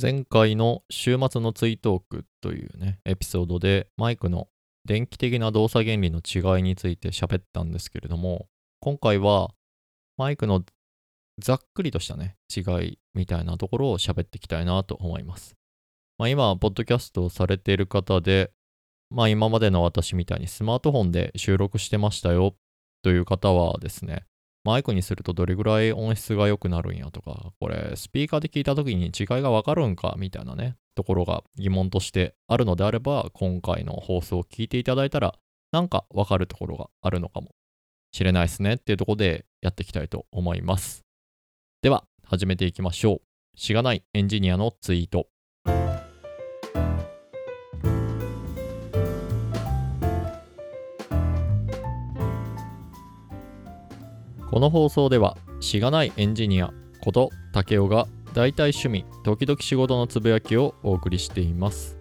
前回の週末のツイートークというね、エピソードでマイクの電気的な動作原理の違いについて喋ったんですけれども、今回はマイクのざっくりとしたね、違いみたいなところを喋っていきたいなと思います。まあ、今、ポッドキャストをされている方で、まあ今までの私みたいにスマートフォンで収録してましたよという方はですね、マイクにするとどれぐらい音質が良くなるんやとか、これスピーカーで聞いた時に違いがわかるんかみたいなね、ところが疑問としてあるのであれば、今回の放送を聞いていただいたら、なんかわかるところがあるのかもしれないですねっていうところでやっていきたいと思います。では、始めていきましょう。しがないエンジニアのツイート。この放送ではしがないエンジニアこと竹雄が大体趣味時々仕事のつぶやきをお送りしています。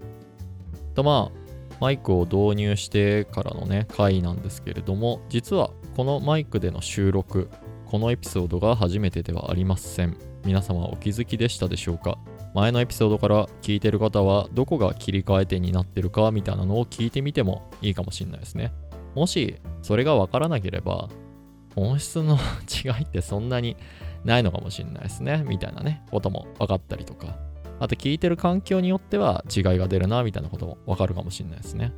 とまあマイクを導入してからのね回なんですけれども実はこのマイクでの収録このエピソードが初めてではありません。皆様お気づきでしたでしょうか？前のエピソードから聞いてる方はどこが切り替え点になってるかみたいなのを聞いてみてもいいかもしれないですね。もしそれがわからなければ音質の 違いってそんなにないのかもしれないですね、みたいなね、ことも分かったりとか、あと聞いてる環境によっては違いが出るな、みたいなことも分かるかもしれないですね。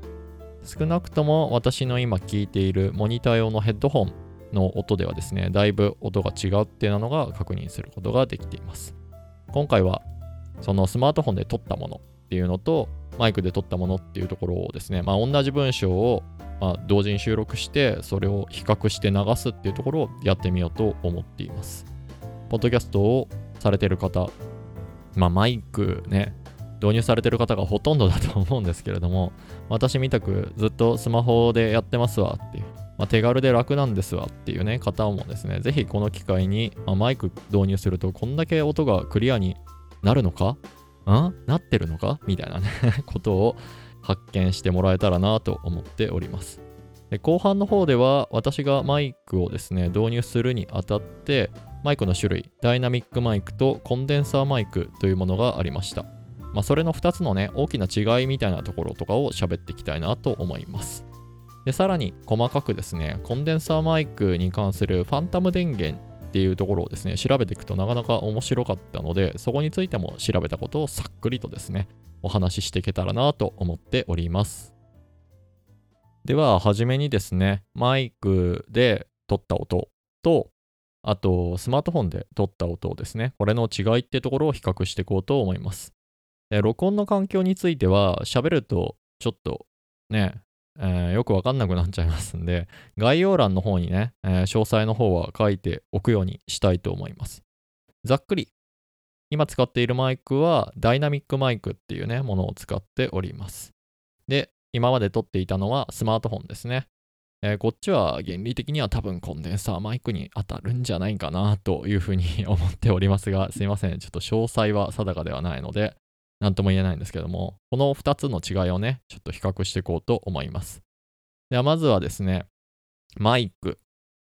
少なくとも私の今聞いているモニター用のヘッドホンの音ではですね、だいぶ音が違うっていうのが確認することができています。今回はそのスマートフォンで撮ったものっていうのとマイクで撮ったものっていうところをですね、まあ同じ文章をまあ、同時に収録してそれを比較して流すっていうところをやってみようと思っています。ポッドキャストをされてる方、まあ、マイクね、導入されてる方がほとんどだと思うんですけれども、私みたくずっとスマホでやってますわっていう、まあ、手軽で楽なんですわっていうね、方もですね、ぜひこの機会に、まあ、マイク導入するとこんだけ音がクリアになるのかん？なってるのか？みたいなね ことを発見してもらえたらなと思っております。で後半の方では私がマイクをですね導入するにあたってマイクの種類ダイナミックマイクとコンデンサーマイクというものがありました。まあ、それの2つのね大きな違いみたいなところとかを喋っていきたいなと思います。でさらに細かくですねコンデンサーマイクに関するファンタム電源っていうところをですね調べていくとなかなか面白かったのでそこについても調べたことをさっくりとですねお話ししていけたらなと思っております。では、はじめにですね、マイクで撮った音と、あと、スマートフォンで撮った音をですね、これの違いってところを比較していこうと思います。録音の環境については、喋るとちょっとね、えー、よくわかんなくなっちゃいますんで、概要欄の方にね、えー、詳細の方は書いておくようにしたいと思います。ざっくり今使っているマイクはダイナミックマイクっていうね、ものを使っております。で、今まで撮っていたのはスマートフォンですね。えー、こっちは原理的には多分コンデンサーマイクに当たるんじゃないかなというふうに 思っておりますが、すいません。ちょっと詳細は定かではないので、なんとも言えないんですけども、この2つの違いをね、ちょっと比較していこうと思います。では、まずはですね、マイク。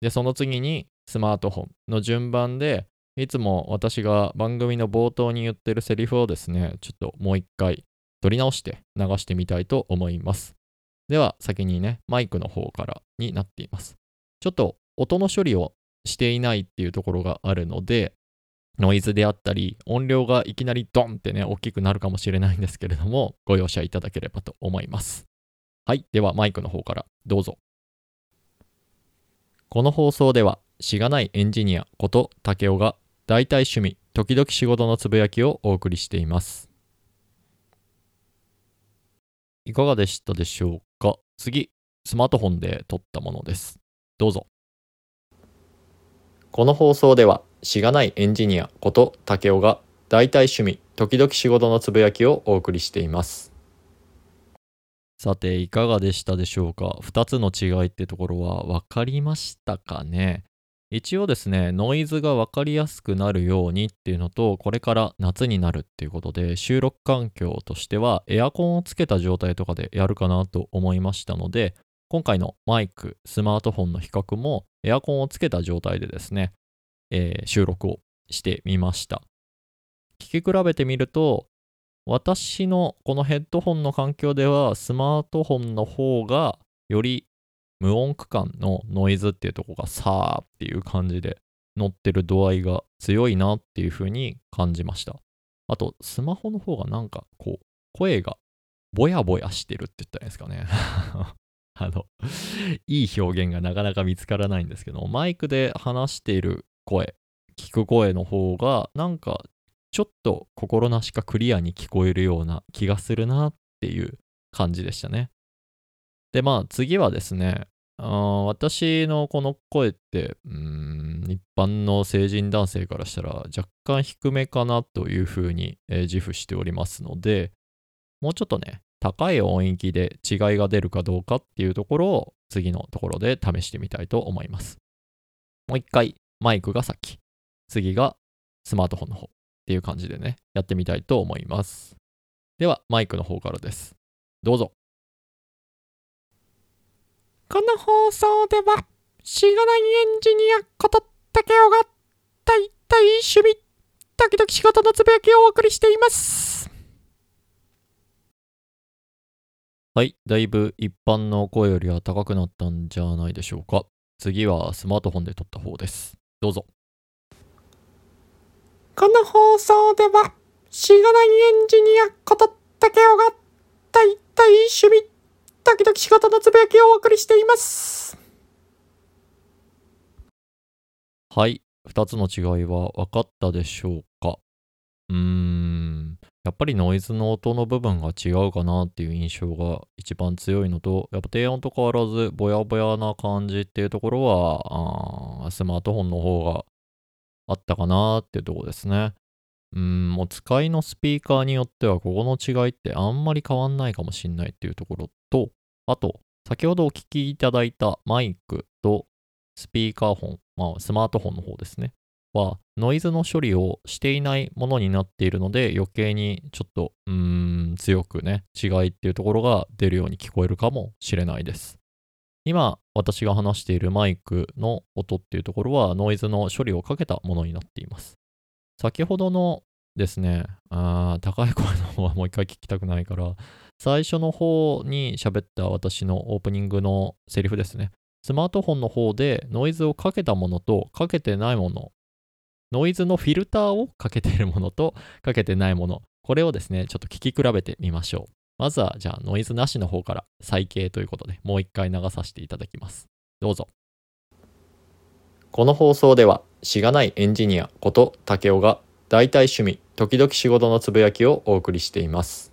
で、その次にスマートフォンの順番で、いつも私が番組の冒頭に言ってるセリフをですね、ちょっともう一回取り直して流してみたいと思います。では先にね、マイクの方からになっています。ちょっと音の処理をしていないっていうところがあるので、ノイズであったり、音量がいきなりドンってね、大きくなるかもしれないんですけれども、ご容赦いただければと思います。はい。では、マイクの方からどうぞ。この放送では、しがないエンジニアこと竹雄が大体趣味、時々仕事のつぶやきをお送りしています。いかがでしたでしょうか？次、スマートフォンで撮ったものです。どうぞ。この放送では、しがないエンジニアこと竹雄が大体趣味、時々仕事のつぶやきをお送りしています。さて、いかがでしたでしょうか ?2 つの違いってところは分かりましたかね？一応ですね、ノイズが分かりやすくなるようにっていうのと、これから夏になるっていうことで、収録環境としてはエアコンをつけた状態とかでやるかなと思いましたので、今回のマイク、スマートフォンの比較もエアコンをつけた状態でですね、えー、収録をしてみました。聞き比べてみると、私のこのヘッドホンの環境ではスマートフォンの方がより無音区間のノイズっていうとこがさーっていう感じで乗ってる度合いが強いなっていう風に感じました。あと、スマホの方がなんかこう、声がぼやぼやしてるって言ったらいいですかね。あの、いい表現がなかなか見つからないんですけど、マイクで話している声、聞く声の方が、なんかちょっと心なしかクリアに聞こえるような気がするなっていう感じでしたね。で、まあ次はですね、あ私のこの声って、うん、一般の成人男性からしたら若干低めかなというふうに、えー、自負しておりますので、もうちょっとね、高い音域で違いが出るかどうかっていうところを次のところで試してみたいと思います。もう一回マイクが先、次がスマートフォンの方っていう感じでね、やってみたいと思います。では、マイクの方からです。どうぞ。この放送では、しがないエンジニアこと竹雄が、大体趣味、時々仕事のつぶやきをお送りしています。はい、だいぶ一般の声よりは高くなったんじゃないでしょうか。次はスマートフォンで撮った方です。どうぞ。この放送では、しがないエンジニアこと竹雄が、大体趣味、時々仕事のつぶやきをお送りしています。はい、2つの違いは分かったでしょうか？うーん、やっぱりノイズの音の部分が違うかなっていう印象が一番強いのと、やっぱ低音と変わらずぼやぼやな感じっていうところは、スマートフォンの方があったかなっていうところですね。うん、お使いのスピーカーによってはここの違いってあんまり変わんないかもしんないっていうところと、あと、先ほどお聞きいただいたマイクとスピーカーフォン、まあスマートフォンの方ですね、はノイズの処理をしていないものになっているので余計にちょっと、うーん、強くね、違いっていうところが出るように聞こえるかもしれないです。今、私が話しているマイクの音っていうところはノイズの処理をかけたものになっています。先ほどのですね、あ高い声の方はもう一回聞きたくないから、最初の方に喋った私のオープニングのセリフですね。スマートフォンの方でノイズをかけたものとかけてないもの、ノイズのフィルターをかけているものとかけてないもの、これをですね、ちょっと聞き比べてみましょう。まずは、じゃあ、ノイズなしの方から再掲ということで、もう一回流させていただきます。どうぞ。この放送では、しがないエンジニアこと竹雄が、大体趣味、時々仕事のつぶやきをお送りしています。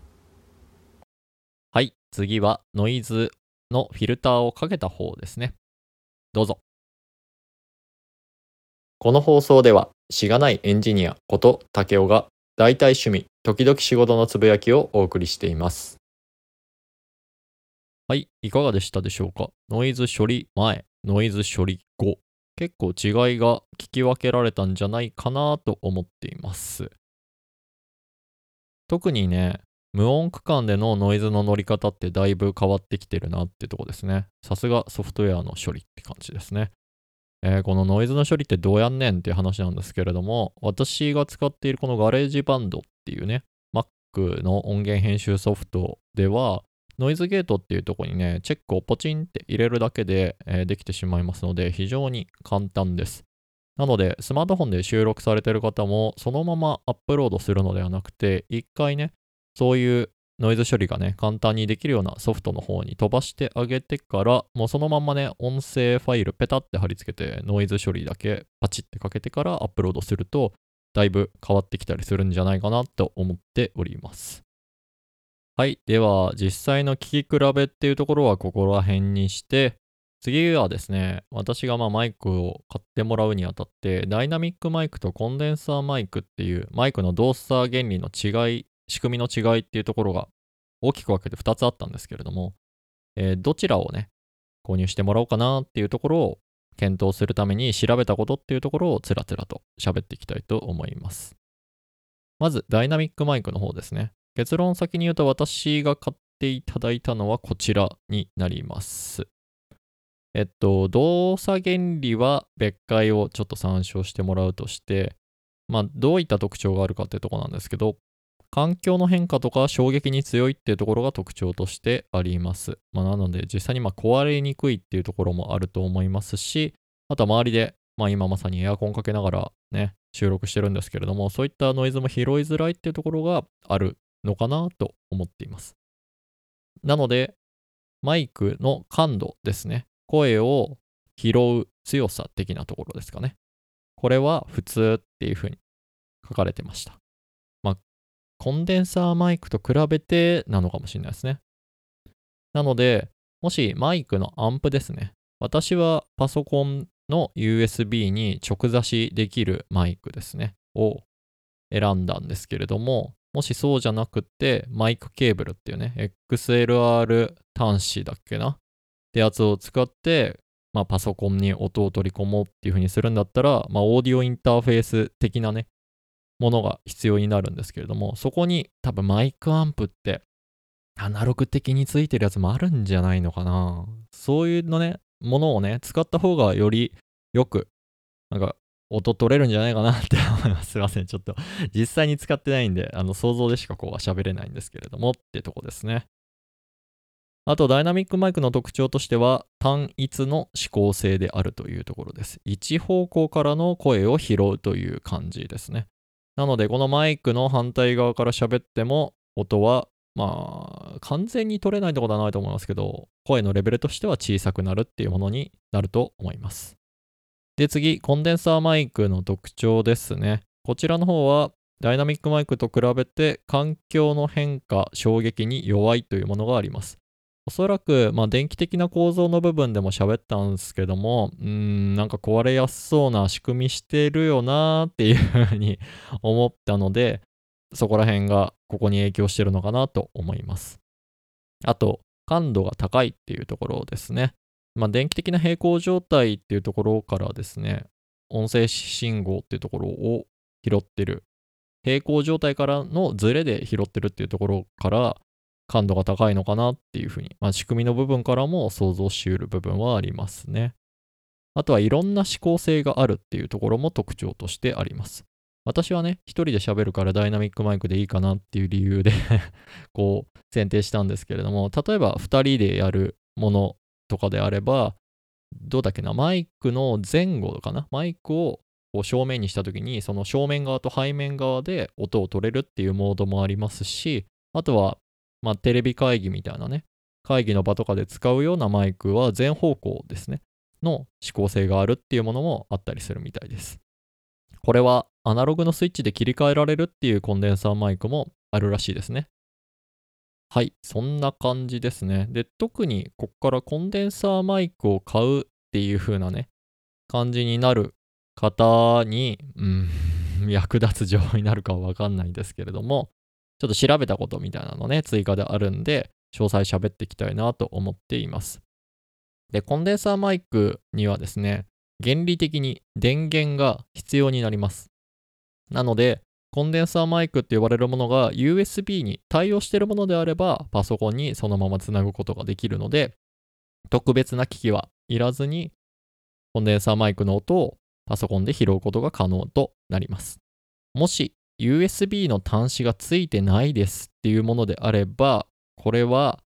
はい、次は、ノイズのフィルターをかけた方ですね。どうぞ。この放送では、しがないエンジニアこと竹雄が、大体趣味、時々仕事のつぶやきをお送りしています。はい、いかがでしたでしょうか？ノイズ処理前、ノイズ処理後。結構違いが聞き分けられたんじゃないかなと思っています。特にね、無音区間でのノイズの乗り方ってだいぶ変わってきてるなってとこですね。さすがソフトウェアの処理って感じですね。えー、このノイズの処理ってどうやんねんっていう話なんですけれども、私が使っているこのガレージバンドっていうね、Mac の音源編集ソフトでは、ノイズゲートっていうとこにね、チェックをポチンって入れるだけで、えー、できてしまいますので、非常に簡単です。なので、スマートフォンで収録されている方も、そのままアップロードするのではなくて、一回ね、そういうノイズ処理がね、簡単にできるようなソフトの方に飛ばしてあげてから、もうそのまんまね、音声ファイルペタって貼り付けて、ノイズ処理だけパチってかけてからアップロードすると、だいぶ変わってきたりするんじゃないかなと思っております。はい。では、実際の聞き比べっていうところはここら辺にして、次はですね、私がまマイクを買ってもらうにあたって、ダイナミックマイクとコンデンサーマイクっていうマイクの動作原理の違い仕組みの違いっていうところが大きく分けて2つあったんですけれども、えー、どちらをね、購入してもらおうかなっていうところを検討するために調べたことっていうところをつらつらと喋っていきたいと思います。まず、ダイナミックマイクの方ですね。結論先に言うと私が買っていただいたのはこちらになります。えっと、動作原理は別解をちょっと参照してもらうとして、まあ、どういった特徴があるかっていうとこなんですけど、環境の変化とか衝撃に強いっていうところが特徴としてあります。まあ、なので、実際にま壊れにくいっていうところもあると思いますし、あとは周りで、まあ、今まさにエアコンかけながらね、収録してるんですけれども、そういったノイズも拾いづらいっていうところがあるのかなと思っています。なので、マイクの感度ですね。声を拾う強さ的なところですかね。これは普通っていうふうに書かれてました。まあ、コンデンサーマイクと比べてなのかもしれないですね。なので、もしマイクのアンプですね。私はパソコンの USB に直差しできるマイクですね。を選んだんですけれども、もしそうじゃなくて、マイクケーブルっていうね、XLR 端子だっけな？ってやつを使って、まあ、パソコンに音を取り込もうっていう風にするんだったら、まあ、オーディオインターフェース的なね、ものが必要になるんですけれども、そこに多分マイクアンプってアナログ的についてるやつもあるんじゃないのかな。そういうのね、ものをね、使った方がよりよく、なんか音取れるんじゃないかな って思います。すいません。ちょっと実際に使ってないんで、あの想像でしかこうは喋れないんですけれどもってとこですね。あと、ダイナミックマイクの特徴としては、単一の指向性であるというところです。一方向からの声を拾うという感じですね。なので、このマイクの反対側から喋っても、音は、まあ、完全に取れないってことはないと思いますけど、声のレベルとしては小さくなるっていうものになると思います。で、次、コンデンサーマイクの特徴ですね。こちらの方は、ダイナミックマイクと比べて環境の変化、衝撃に弱いというものがあります。おそらく、まあ、電気的な構造の部分でも喋ったんですけども、うん、なんか壊れやすそうな仕組みしてるよなーっていうふうに 思ったので、そこら辺がここに影響してるのかなと思います。あと、感度が高いっていうところですね。まあ、電気的な平行状態っていうところからですね、音声信号っていうところを拾ってる。平行状態からのズレで拾ってるっていうところから感度が高いのかなっていうふうに、まあ、仕組みの部分からも想像しうる部分はありますね。あとはいろんな指向性があるっていうところも特徴としてあります。私はね、一人で喋るからダイナミックマイクでいいかなっていう理由で こう、選定したんですけれども、例えば二人でやるものとかであれば、どうだっけな、マイクの前後かな、マイクをこう正面にしたときに、その正面側と背面側で音を取れるっていうモードもありますし、あとは、まあ、テレビ会議みたいなね、会議の場とかで使うようなマイクは全方向ですね、の指向性があるっていうものもあったりするみたいです。これはアナログのスイッチで切り替えられるっていうコンデンサーマイクもあるらしいですね。はい、そんな感じですね。で、特にこっからコンデンサーマイクを買うっていう風なね、感じになる方に、うん、役立つ情報になるかはわかんないですけれども、ちょっと調べたことみたいなのね、追加であるんで、詳細喋っていきたいなと思っています。で、コンデンサーマイクにはですね、原理的に電源が必要になります。なので、コンデンサーマイクって呼ばれるものが USB に対応しているものであれば、パソコンにそのままつなぐことができるので、特別な機器はいらずに、コンデンサーマイクの音をパソコンで拾うことが可能となります。もし USB の端子がついてないですっていうものであれば、これは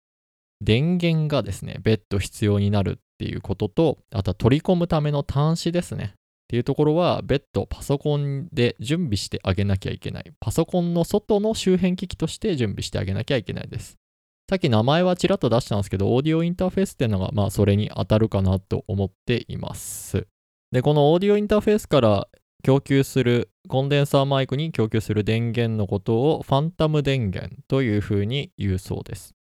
電源がですね、別途必要になるっていうことと、あとは取り込むための端子ですね。っていうところは別途パソコンで準備してあげなきゃいけない。パソコンの外の周辺機器として準備してあげなきゃいけないです。さっき名前はちらっと出したんですけど、オーディオインターフェースっていうのが、まあ、それに当たるかなと思っています。で、このオーディオインターフェースから供給する、コンデンサーマイクに供給する電源のことをファンタム電源というふうに言うそうです。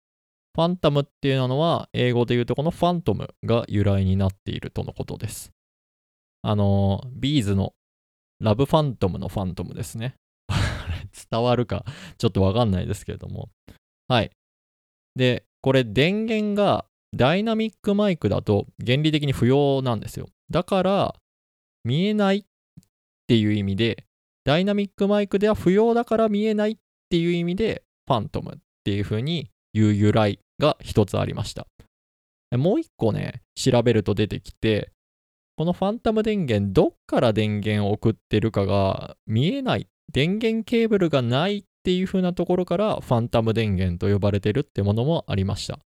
ファンタムっていうのは、英語で言うとこのファントムが由来になっているとのことです。あの、ビーズのラブファントムのファントムですね。伝わるかちょっとわかんないですけれども。はい。で、これ電源がダイナミックマイクだと原理的に不要なんですよ。だから、見えないっていう意味で、ダイナミックマイクでは不要だから見えないっていう意味で、ファントムっていう風に言う由来が一つありました。もう一個ね、調べると出てきて、このファンタム電源、どっから電源を送ってるかが見えない、電源ケーブルがないっていう風なところから、ファンタム電源と呼ばれてるってものもありました。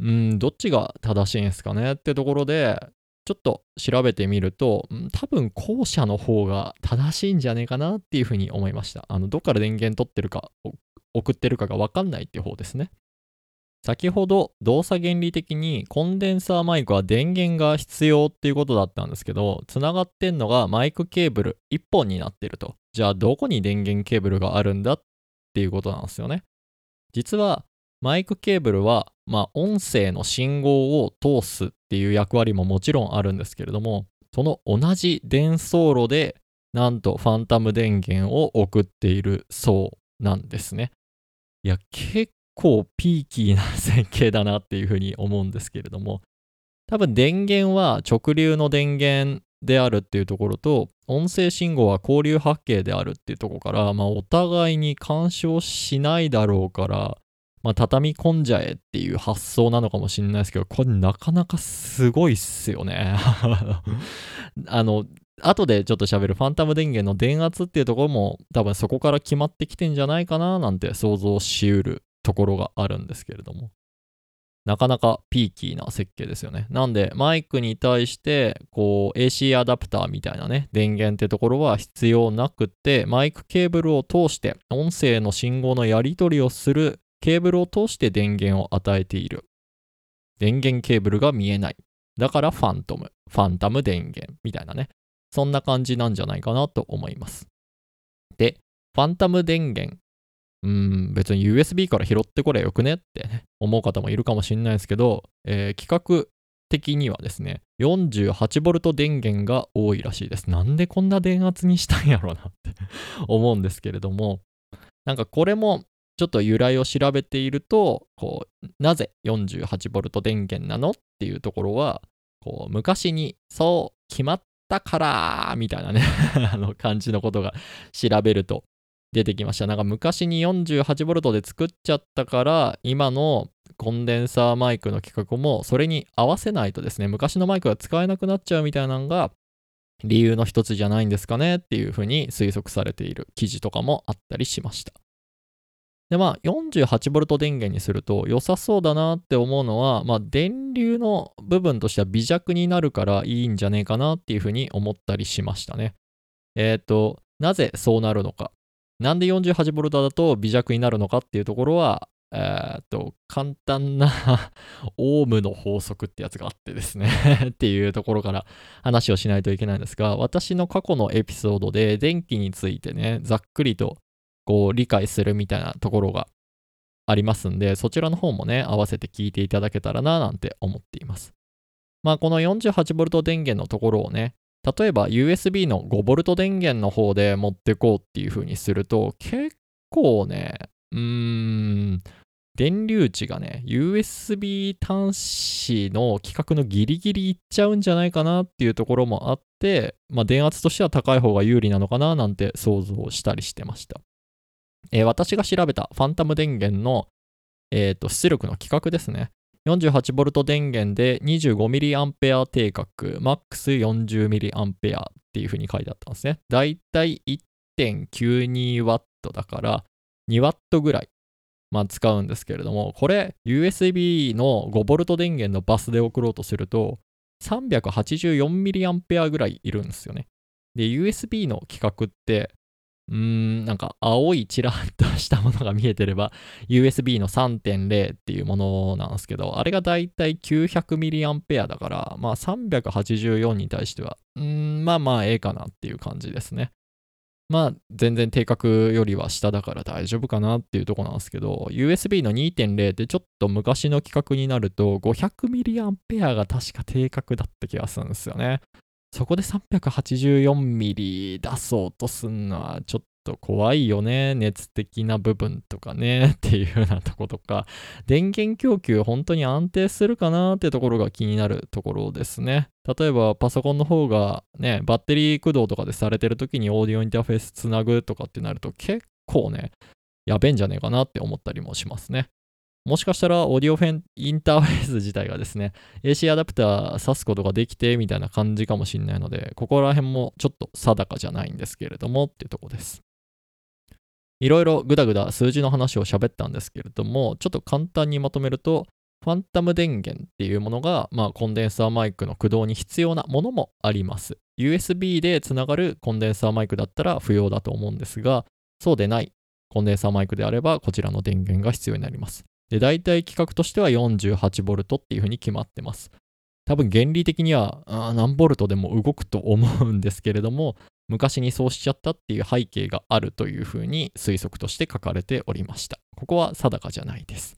うん、どっちが正しいんですかねってところで、ちょっと調べてみると、多分後者の方が正しいんじゃねえかなっていうふうに思いました。あの、どっから電源取ってるか、送ってるかがわかんないっていう方ですね。先ほど動作原理的にコンデンサーマイクは電源が必要っていうことだったんですけど、つながってんのがマイクケーブル1本になってると。じゃあどこに電源ケーブルがあるんだっていうことなんですよね。実はマイクケーブルは、まあ、音声の信号を通すっていう役割ももちろんあるんですけれども、その同じ伝送路で、なんとファンタム電源を送っているそうなんですね。いや、結構ピーキーな設計だなっていうふうに思うんですけれども、多分電源は直流の電源であるっていうところと、音声信号は交流波形であるっていうところから、まあお互いに干渉しないだろうから、まあ畳み込んじゃえっていう発想なのかもしれないですけど、これなかなかすごいっすよね。あの、後でちょっと喋るファンタム電源の電圧っていうところも多分そこから決まってきてんじゃないかななんて想像しうるところがあるんですけれども。なかなかピーキーな設計ですよね。なんで、マイクに対して、こう、AC アダプターみたいなね、電源ってところは必要なくて、マイクケーブルを通して、音声の信号のやり取りをするケーブルを通して電源を与えている。電源ケーブルが見えない。だからファントム、ファンタム電源みたいなね。そんな感じなんじゃないかなと思います。で、ファンタム電源うん、別に USB から拾ってこれよくねって、ね、思う方もいるかもしれないですけど、えー、企画的にはですね、48V 電源が多いらしいです。なんでこんな電圧にしたんやろうなって 思うんですけれども、なんかこれもちょっと由来を調べていると、こう、なぜ 48V 電源なのっていうところは、こう、昔にそう決まったからみたいなね あの感じのことが調べると出てきました。なんか昔に 48V で作っちゃったから、今のコンデンサーマイクの規格もそれに合わせないとですね、昔のマイクが使えなくなっちゃうみたいなのが理由の一つじゃないんですかねっていうふうに推測されている記事とかもあったりしました。で、まあ 48V 電源にすると良さそうだなって思うのは、まあ電流の部分としては微弱になるからいいんじゃねえかなっていうふうに思ったりしましたね。えっ、ー、と、なぜそうなるのか。なんで 48V だと微弱になるのかっていうところは、えー、っと、簡単なオームの法則ってやつがあってですね っていうところから話をしないといけないんですが、私の過去のエピソードで電気についてね、ざっくりとこう理解するみたいなところがありますんで、そちらの方もね、合わせて聞いていただけたらななんて思っています。まあ、この 48V 電源のところをね、例えば USB の 5V 電源の方で持ってこうっていう風にすると、結構ね、うーん、電流値がね、USB 端子の規格のギリギリいっちゃうんじゃないかなっていうところもあって、まあ、電圧としては高い方が有利なのかななんて想像したりしてました。えー、私が調べたファンタム電源の、えーと、出力の規格ですね。48V 電源で 25mA 定格、MAX40mA っていう風に書いてあったんですね。だいたい 1.92W だから 2W ぐらい、まあ、使うんですけれども、これ USB の 5V 電源のバスで送ろうとすると 384mA ぐらいいるんですよね。で、USB の規格ってうーん、なんか青いチラッとしたものが見えてれば USB の3.0っていうものなんですけど、あれがだいたい 900mAh だから、まあ384に対しては、うーん、まあまあええかなっていう感じですね。まあ全然定格よりは下だから大丈夫かなっていうとこなんですけど、USB の2.0ってちょっと昔の規格になると 500mAh が確か定格だった気がするんですよね。そこで384ミリ出そうとすんのはちょっと怖いよね。熱的な部分とかね。っていうようなとことか。電源供給本当に安定するかなってところが気になるところですね。例えばパソコンの方がね、バッテリー駆動とかでされてる時にオーディオインターフェースつなぐとかってなると結構ね、やべえんじゃねえかなって思ったりもしますね。もしかしたらオーディオフェンインターフェース自体がですね、AC アダプター挿すことができてみたいな感じかもしれないので、ここら辺もちょっと定かじゃないんですけれどもっていうとこです。いろいろぐだぐだ数字の話を喋ったんですけれども、ちょっと簡単にまとめると、ファンタム電源っていうものが、まあ、コンデンサーマイクの駆動に必要なものもあります。USB でつながるコンデンサーマイクだったら不要だと思うんですが、そうでないコンデンサーマイクであれば、こちらの電源が必要になります。で、大体規格としては 48V っていうふうに決まってます。多分原理的には何ボルトでも動くと思うんですけれども、昔にそうしちゃったっていう背景があるというふうに推測として書かれておりました。ここは定かじゃないです。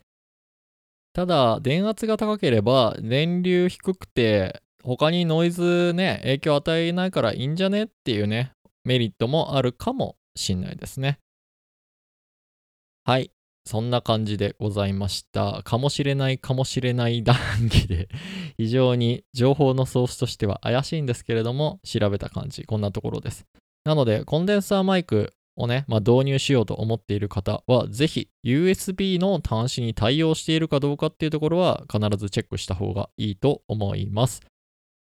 ただ、電圧が高ければ、電流低くて、他にノイズね、影響与えないからいいんじゃねっていうね、メリットもあるかもしんないですね。はい。そんな感じでございました。かもしれないかもしれない談義で 非常に情報のソースとしては怪しいんですけれども、調べた感じ、こんなところです。なので、コンデンサーマイクをね、まあ、導入しようと思っている方は、ぜひ USB の端子に対応しているかどうかっていうところは必ずチェックした方がいいと思います。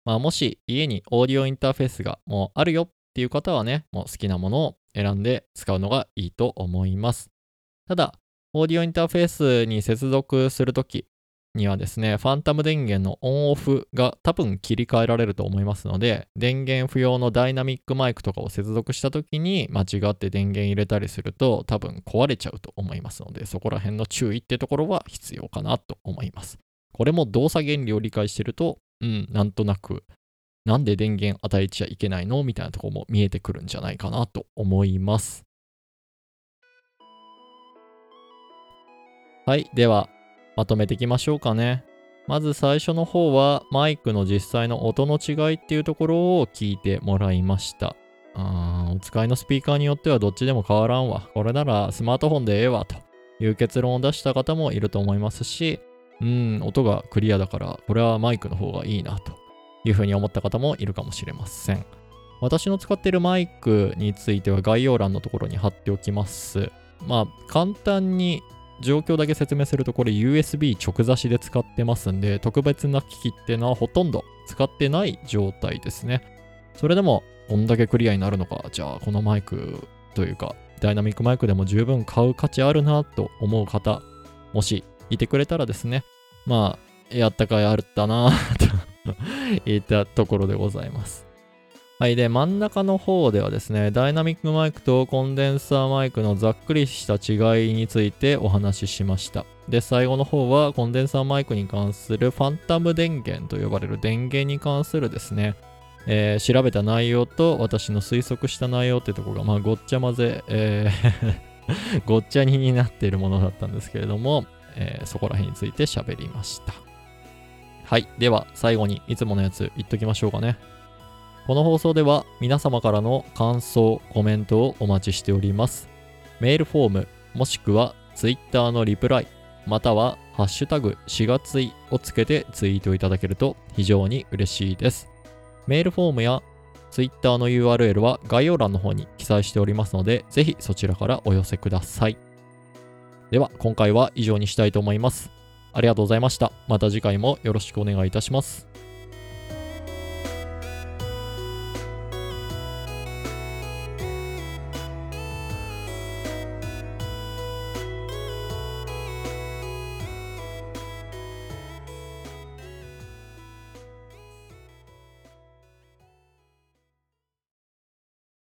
まあ、もし家にオーディオインターフェースがもうあるよっていう方はね、もう好きなものを選んで使うのがいいと思います。ただ、オーディオインターフェースに接続するときにはですね、ファンタム電源のオンオフが多分切り替えられると思いますので、電源不要のダイナミックマイクとかを接続したときに間違って電源入れたりすると多分壊れちゃうと思いますので、そこら辺の注意ってところは必要かなと思います。これも動作原理を理解してると、うん、なんとなく、なんで電源与えちゃいけないの？みたいなところも見えてくるんじゃないかなと思います。はい。では、まとめていきましょうかね。まず最初の方は、マイクの実際の音の違いっていうところを聞いてもらいました。あお使いのスピーカーによってはどっちでも変わらんわ。これならスマートフォンでええわという結論を出した方もいると思いますし、うん、音がクリアだから、これはマイクの方がいいなというふうに思った方もいるかもしれません。私の使っているマイクについては概要欄のところに貼っておきます。まあ、簡単に状況だけ説明するとこれ USB 直差しで使ってますんで特別な機器ってのはほとんど使ってない状態ですね。それでもこんだけクリアになるのかじゃあこのマイクというかダイナミックマイクでも十分買う価値あるなと思う方もしいてくれたらですねまあやったかいあったなと言ったところでございます。はい。で、真ん中の方ではですね、ダイナミックマイクとコンデンサーマイクのざっくりした違いについてお話ししました。で、最後の方はコンデンサーマイクに関するファンタム電源と呼ばれる電源に関するですね、えー、調べた内容と私の推測した内容ってとこが、まあ、ごっちゃ混ぜ、えー ごっちゃにになっているものだったんですけれども、えー、そこら辺について喋りました。はい。では、最後にいつものやつ言っときましょうかね。この放送では皆様からの感想、コメントをお待ちしております。メールフォーム、もしくは Twitter のリプライ、またはハッシュタグ4月いをつけてツイートいただけると非常に嬉しいです。メールフォームや Twitter の URL は概要欄の方に記載しておりますので、ぜひそちらからお寄せください。では、今回は以上にしたいと思います。ありがとうございました。また次回もよろしくお願いいたします。